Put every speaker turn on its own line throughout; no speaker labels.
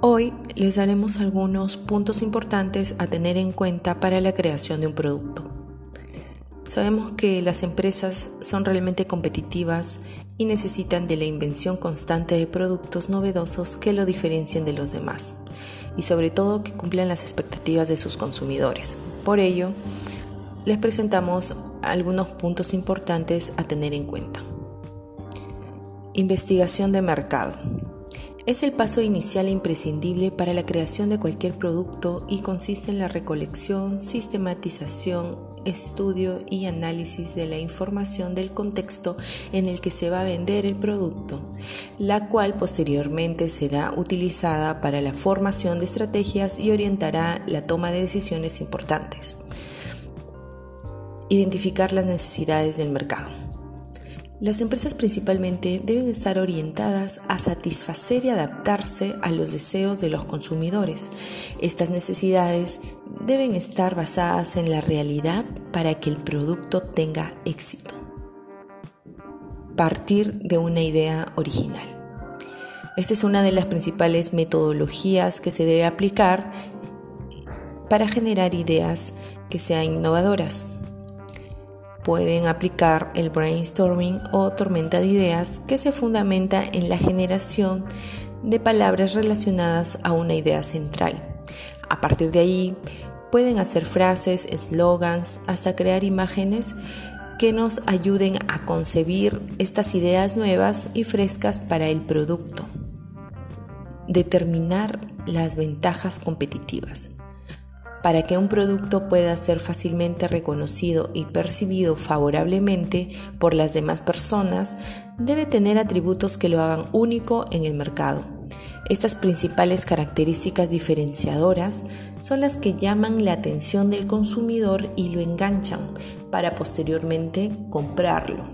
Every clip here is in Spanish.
Hoy les daremos algunos puntos importantes a tener en cuenta para la creación de un producto. Sabemos que las empresas son realmente competitivas y necesitan de la invención constante de productos novedosos que lo diferencien de los demás y sobre todo que cumplan las expectativas de sus consumidores. Por ello, les presentamos algunos puntos importantes a tener en cuenta. Investigación de mercado. Es el paso inicial e imprescindible para la creación de cualquier producto y consiste en la recolección, sistematización, estudio y análisis de la información del contexto en el que se va a vender el producto, la cual posteriormente será utilizada para la formación de estrategias y orientará la toma de decisiones importantes. Identificar las necesidades del mercado. Las empresas principalmente deben estar orientadas a satisfacer y adaptarse a los deseos de los consumidores. Estas necesidades deben estar basadas en la realidad para que el producto tenga éxito. Partir de una idea original. Esta es una de las principales metodologías que se debe aplicar para generar ideas que sean innovadoras pueden aplicar el brainstorming o tormenta de ideas que se fundamenta en la generación de palabras relacionadas a una idea central. A partir de ahí, pueden hacer frases, eslogans, hasta crear imágenes que nos ayuden a concebir estas ideas nuevas y frescas para el producto. Determinar las ventajas competitivas. Para que un producto pueda ser fácilmente reconocido y percibido favorablemente por las demás personas, debe tener atributos que lo hagan único en el mercado. Estas principales características diferenciadoras son las que llaman la atención del consumidor y lo enganchan para posteriormente comprarlo.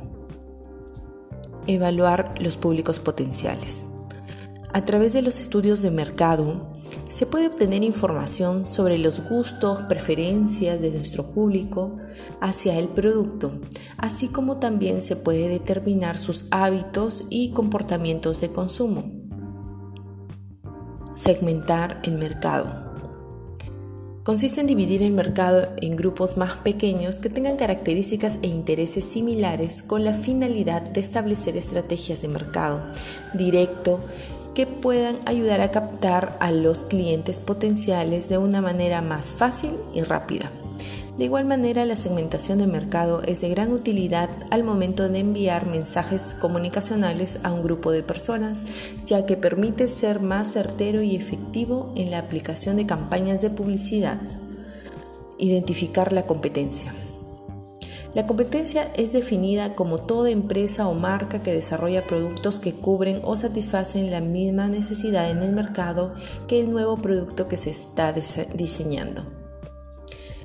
Evaluar los públicos potenciales. A través de los estudios de mercado, se puede obtener información sobre los gustos, preferencias de nuestro público hacia el producto, así como también se puede determinar sus hábitos y comportamientos de consumo. Segmentar el mercado. Consiste en dividir el mercado en grupos más pequeños que tengan características e intereses similares con la finalidad de establecer estrategias de mercado directo que puedan ayudar a captar a los clientes potenciales de una manera más fácil y rápida. De igual manera, la segmentación de mercado es de gran utilidad al momento de enviar mensajes comunicacionales a un grupo de personas, ya que permite ser más certero y efectivo en la aplicación de campañas de publicidad. Identificar la competencia. La competencia es definida como toda empresa o marca que desarrolla productos que cubren o satisfacen la misma necesidad en el mercado que el nuevo producto que se está diseñando.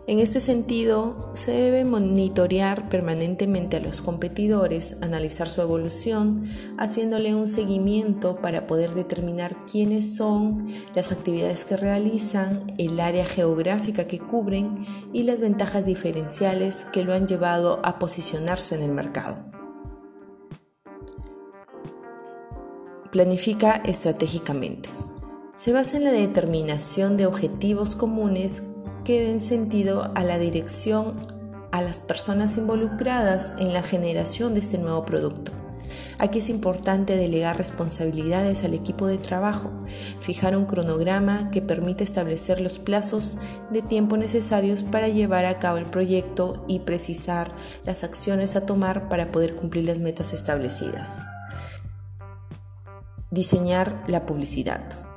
En este sentido, se debe monitorear permanentemente a los competidores, analizar su evolución, haciéndole un seguimiento para poder determinar quiénes son, las actividades que realizan, el área geográfica que cubren y las ventajas diferenciales que lo han llevado a posicionarse en el mercado. Planifica estratégicamente. Se basa en la determinación de objetivos comunes que den sentido a la dirección a las personas involucradas en la generación de este nuevo producto. Aquí es importante delegar responsabilidades al equipo de trabajo, fijar un cronograma que permite establecer los plazos de tiempo necesarios para llevar a cabo el proyecto y precisar las acciones a tomar para poder cumplir las metas establecidas. Diseñar la publicidad.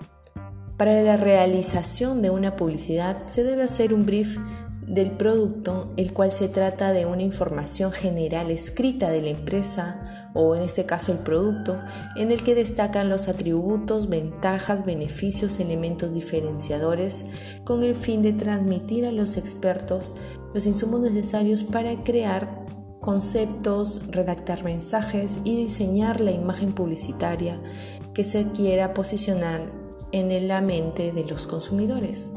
Para la realización de una publicidad se debe hacer un brief del producto, el cual se trata de una información general escrita de la empresa o en este caso el producto, en el que destacan los atributos, ventajas, beneficios, elementos diferenciadores, con el fin de transmitir a los expertos los insumos necesarios para crear conceptos, redactar mensajes y diseñar la imagen publicitaria que se quiera posicionar en la mente de los consumidores.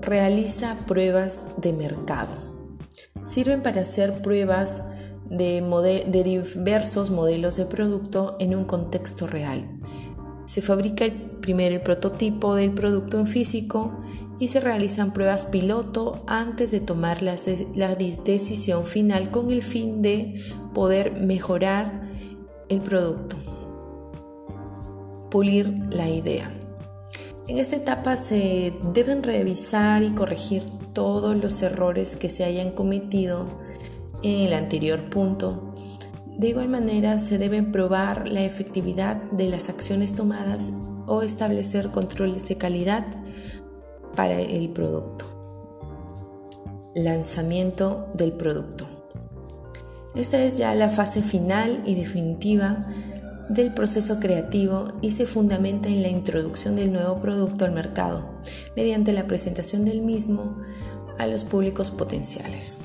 Realiza pruebas de mercado. Sirven para hacer pruebas de, diversos modelos de producto en un contexto real. Se fabrica primero el prototipo del producto en físico y se realizan pruebas piloto antes de tomar la decisión final con el fin de poder mejorar el producto, pulir la idea. En esta etapa se deben revisar y corregir todos los errores que se hayan cometido en el anterior punto. De igual manera, se deben probar la efectividad de las acciones tomadas o establecer controles de calidad para el producto. Lanzamiento del producto. Esta es ya la fase final y definitiva del proceso creativo y se fundamenta en la introducción del nuevo producto al mercado mediante la presentación del mismo a los públicos potenciales.